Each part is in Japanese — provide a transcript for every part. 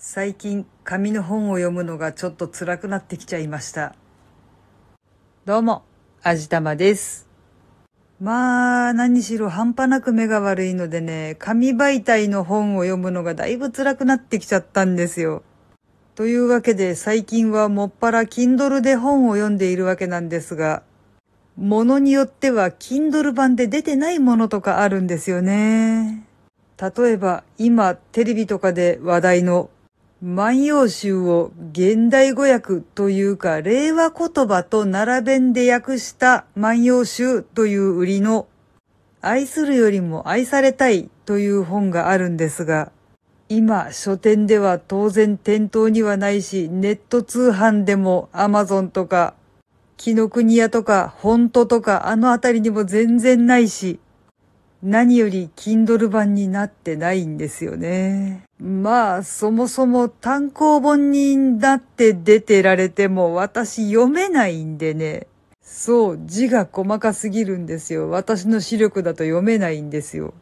最近紙の本を読むのがちょっと辛くなってきちゃいました。どうも、あじたまです。まあ、何しろ半端なく目が悪いのでね、紙媒体の本を読むのがだいぶ辛くなってきちゃったんですよ。というわけで最近はもっぱら Kindle で本を読んでいるわけなんですが、ものによっては Kindle 版で出てないものとかあるんですよね。例えば今テレビとかで話題の万葉集を現代語訳というか令和言葉と並べんで訳した万葉集という売りの愛するよりも愛されたいという本があるんですが、今書店では当然店頭にはないし、ネット通販でも Amazon とか、紀ノ国屋とか、フォントとかあのあたりにも全然ないし、何より Kindle 版になってないんですよね。まあ、そもそも単行本になって出てられても私読めないんでね。そう、字が細かすぎるんですよ。私の視力だと読めないんですよ。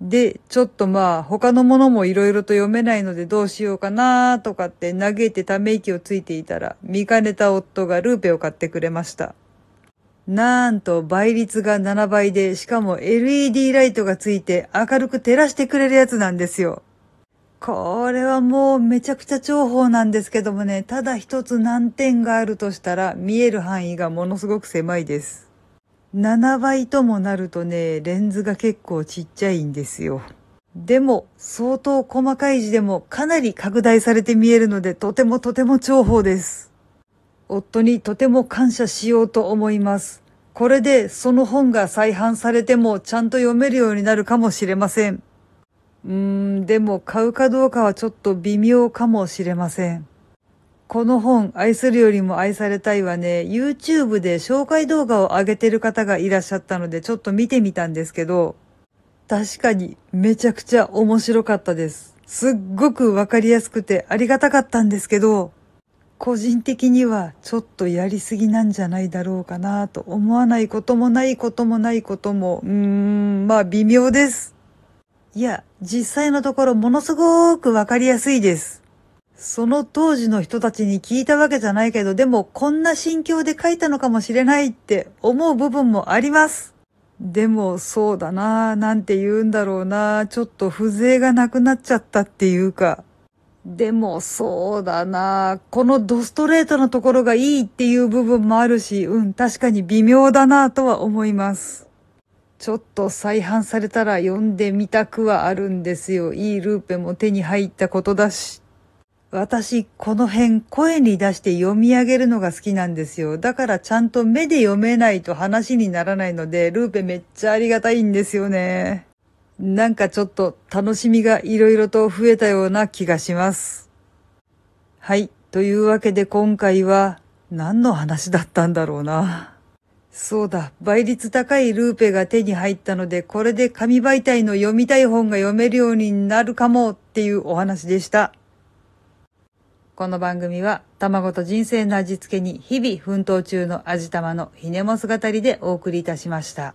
で、ちょっとまあ、他のものも色々と読めないのでどうしようかなとかって嘆いてため息をついていたら、見かねた夫がルーペを買ってくれました。なんと倍率が7倍で、しかも LED ライトがついて明るく照らしてくれるやつなんですよ。これはもうめちゃくちゃ重宝なんですけどもね、ただ一つ難点があるとしたら見える範囲がものすごく狭いです。7倍ともなるとね、レンズが結構ちっちゃいんですよ。でも、相当細かい字でもかなり拡大されて見えるので、とてもとても重宝です。夫にとても感謝しようと思います。これでその本が再販されてもちゃんと読めるようになるかもしれません。うーん、でも買うかどうかはちょっと微妙かもしれません。この本、愛するよりも愛されたいはね、YouTube で紹介動画を上げてる方がいらっしゃったのでちょっと見てみたんですけど、確かにめちゃくちゃ面白かったです。すっごくわかりやすくてありがたかったんですけど、個人的にはちょっとやりすぎなんじゃないだろうかなと思わないこともないこともないことも、うーん、まあ微妙です。いや、実際のところものすごくわかりやすいです。その当時の人たちに聞いたわけじゃないけど、でもこんな心境で書いたのかもしれないって思う部分もあります。でもそうだなぁなんて言うんだろうなぁちょっと風情がなくなっちゃったっていうか。でもそうだなこのドストレートなところがいいっていう部分もあるし、うん、確かに微妙だなとは思います。ちょっと再販されたら読んでみたくはあるんですよ。いいルーペも手に入ったことだし。私、この辺声に出して読み上げるのが好きなんですよ。だからちゃんと目で読めないと話にならないので、ルーペめっちゃありがたいんですよね。なんかちょっと楽しみがいろいろと増えたような気がします。はい。というわけで今回は何の話だったんだろうな。そうだ。倍率高いルーペが手に入ったので、これで紙媒体の読みたい本が読めるようになるかもっていうお話でした。この番組は卵と人生の味付けに日々奮闘中の味玉のひねもす語りでお送りいたしました。